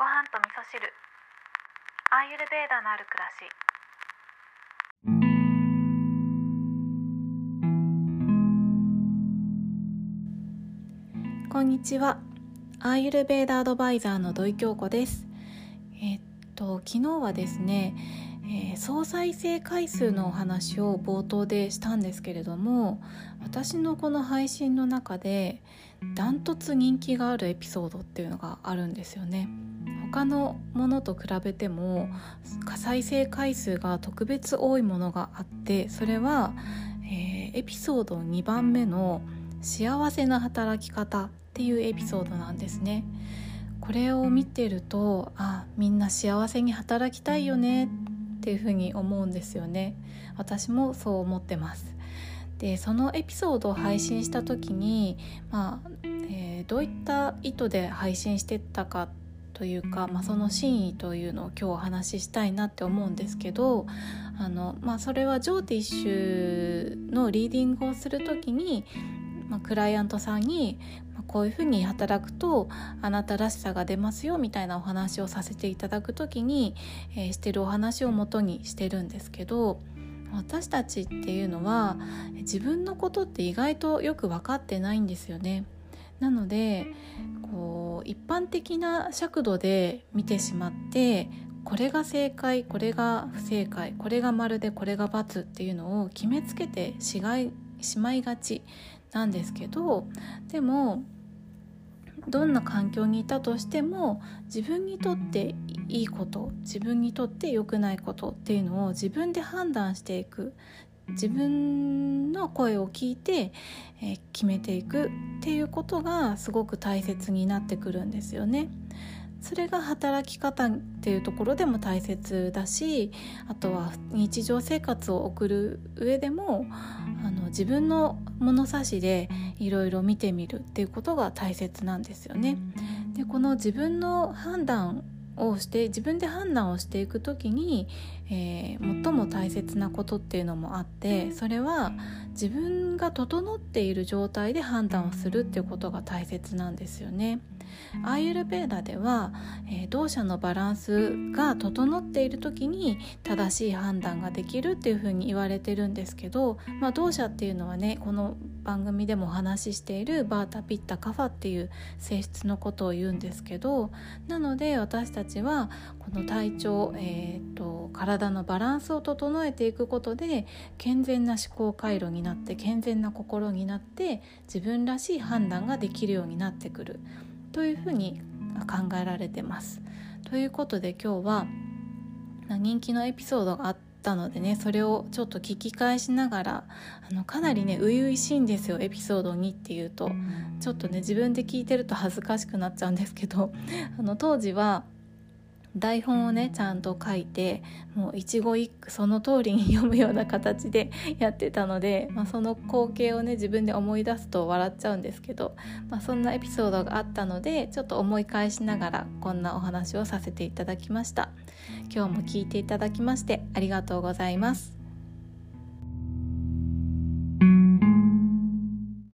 ご飯と味噌汁。アーユルベーダのある暮らし。こんにちは。アーユルベーダアドバイザーの土井京子です。えっと昨日はですね、えー、総再生回数のお話を冒頭でしたんですけれども私のこの配信の中でダントツ人気があるエピソードっていうのがあるんですよね他のものと比べても再生回数が特別多いものがあってそれは、えー、エピソード2番目の「幸せな働き方」っていうエピソードなんですね。これを見てるとあみんな幸せに働きたいよねっていうふうに思うんですよね。私もそう思ってます。でそのエピソードを配信した時に、まあえー、どういった意図で配信してったかというか、まあ、その真意というのを今日お話ししたいなって思うんですけどあの、まあ、それはジョーティッシュのリーディングをする時に、まあ、クライアントさんにこういうふうに働くとあなたらしさが出ますよみたいなお話をさせていただく時に、えー、してるお話をもとにしてるんですけど私たちっていうのは自分のことって意外とよく分かってないんですよね。なのでこう一般的な尺度で見てしまってこれが正解これが不正解これが丸でこれが×っていうのを決めつけてしがしまいがちなんですけどでもどんな環境にいたとしても自分にとっていいこと自分にとって良くないことっていうのを自分で判断していく自分の声を聞いて、えー、決めていくっていうことがすごく大切になってくるんですよね。それが働き方っていうところでも大切だしあとは日常生活を送る上でもあの自分の物差しでいろいろ見てみるっていうことが大切なんですよね。でこの自分の判断をして自分で判断をしていく時に、えー、最も大切なことっていうのもあってそれは自分が整っている状態で判断をするっていうことが大切なんですよね。アーユルベーダでは、えー、同社のバランスが整っている時に正しい判断ができるっていうふうに言われてるんですけど、まあ、同社っていうのはねこの番組でもお話ししているバータピッタカファっていう性質のことを言うんですけどなので私たちはこの体調、えーと、体のバランスを整えていくことで健全な思考回路になって健全な心になって自分らしい判断ができるようになってくる。というふうに考えられてます。ということで今日は人気のエピソードがあったのでねそれをちょっと聞き返しながらあのかなりね初々しいんですよエピソード2っていうと。ちょっとね自分で聞いてると恥ずかしくなっちゃうんですけど。あの当時は台本をねちゃんと書いてもう一語一句その通りに読むような形で やってたので、まあ、その光景をね自分で思い出すと笑っちゃうんですけど、まあ、そんなエピソードがあったのでちょっと思い返しながらこんなお話をさせていただきました。今日も聞いていただきましてありがとうございます